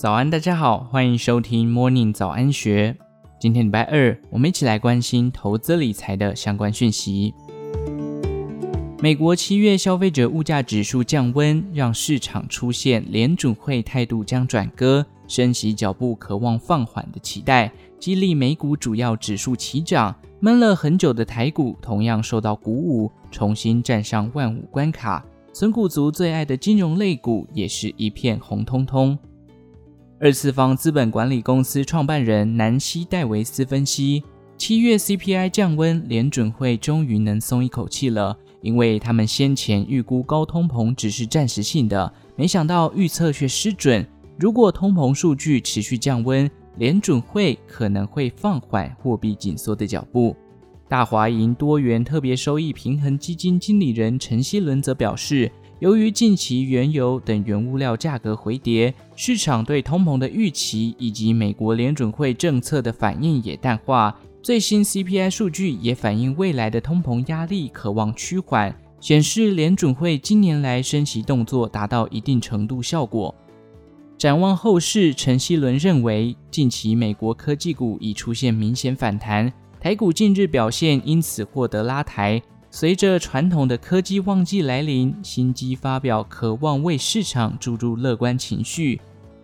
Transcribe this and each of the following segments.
早安，大家好，欢迎收听 Morning 早安学。今天礼拜二，我们一起来关心投资理财的相关讯息。美国七月消费者物价指数降温，让市场出现联准会态度将转鸽、升息脚步渴望放缓的期待，激励美股主要指数齐涨。闷了很久的台股同样受到鼓舞，重新站上万五关卡。存股族最爱的金融类股也是一片红彤彤。二次方资本管理公司创办人南希戴维斯分析，七月 CPI 降温，联准会终于能松一口气了，因为他们先前预估高通膨只是暂时性的，没想到预测却失准。如果通膨数据持续降温，联准会可能会放缓货币紧缩的脚步。大华银多元特别收益平衡基金经理人陈希伦则表示，由于近期原油等原物料价格回跌，市场对通膨的预期以及美国联准会政策的反应也淡化。最新 CPI 数据也反映未来的通膨压力可望趋缓，显示联准会近年来升息动作达到一定程度效果。展望后市，陈希伦认为，近期美国科技股已出现明显反弹，台股近日表现因此获得拉抬。随着传统的科技旺季来临，新机发表渴望为市场注入乐观情绪。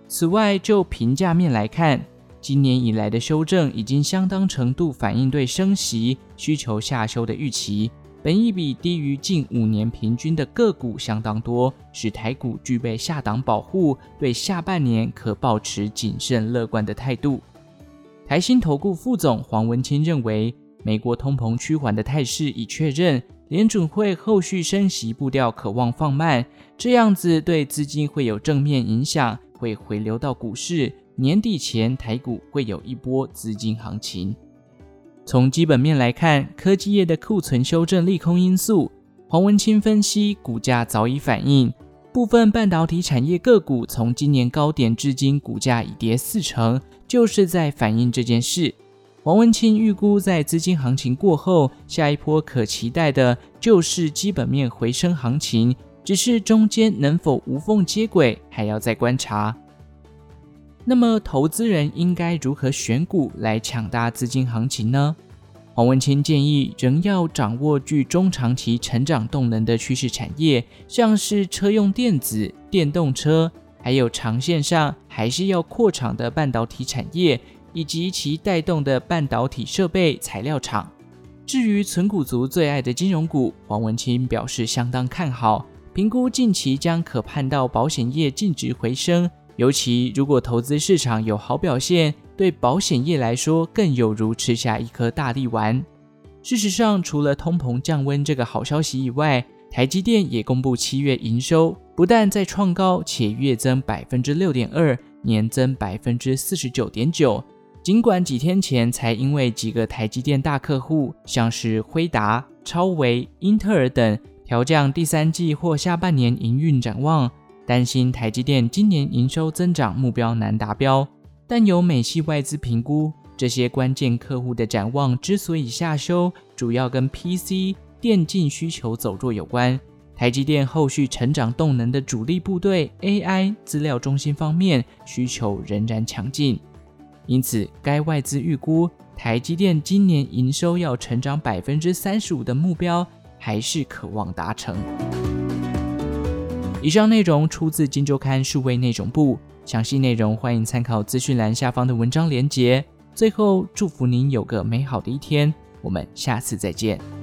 此外，就评价面来看，今年以来的修正已经相当程度反映对升息需求下修的预期。本益比低于近五年平均的个股相当多，使台股具备下档保护，对下半年可保持谨慎乐观的态度。台新投顾副总黄文清认为。美国通膨趋缓的态势已确认，联准会后续升息步调可望放慢，这样子对资金会有正面影响，会回流到股市。年底前台股会有一波资金行情。从基本面来看，科技业的库存修正利空因素，黄文清分析，股价早已反映。部分半导体产业个股从今年高点至今股价已跌四成，就是在反映这件事。黄文清预估，在资金行情过后，下一波可期待的就是基本面回升行情，只是中间能否无缝接轨，还要再观察。那么，投资人应该如何选股来抢大资金行情呢？黄文清建议，仍要掌握具中长期成长动能的趋势产业，像是车用电子、电动车，还有长线上还是要扩厂的半导体产业。以及其带动的半导体设备材料厂。至于存股族最爱的金融股，黄文清表示相当看好，评估近期将可盼到保险业净值回升。尤其如果投资市场有好表现，对保险业来说更有如吃下一颗大力丸。事实上，除了通膨降温这个好消息以外，台积电也公布七月营收，不但在创高，且月增百分之六点二，年增百分之四十九点九。尽管几天前才因为几个台积电大客户，像是辉达、超微、英特尔等调降第三季或下半年营运展望，担心台积电今年营收增长目标难达标，但有美系外资评估，这些关键客户的展望之所以下修，主要跟 PC 电竞需求走弱有关。台积电后续成长动能的主力部队 AI 资料中心方面需求仍然强劲。因此，该外资预估台积电今年营收要成长百分之三十五的目标，还是渴望达成。以上内容出自《金周刊》数位内容部，详细内容欢迎参考资讯栏下方的文章连结。最后，祝福您有个美好的一天，我们下次再见。